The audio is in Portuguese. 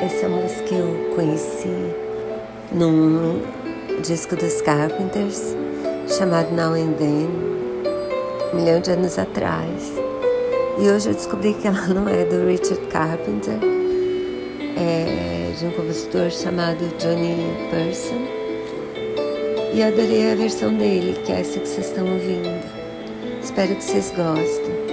Essa música eu conheci num disco dos Carpenters chamado Now and Then, um milhão de anos atrás. E hoje eu descobri que ela não é do Richard Carpenter, é de um compositor chamado Johnny Person. E adorei a versão dele, que é essa que vocês estão ouvindo. Espero que vocês gostem.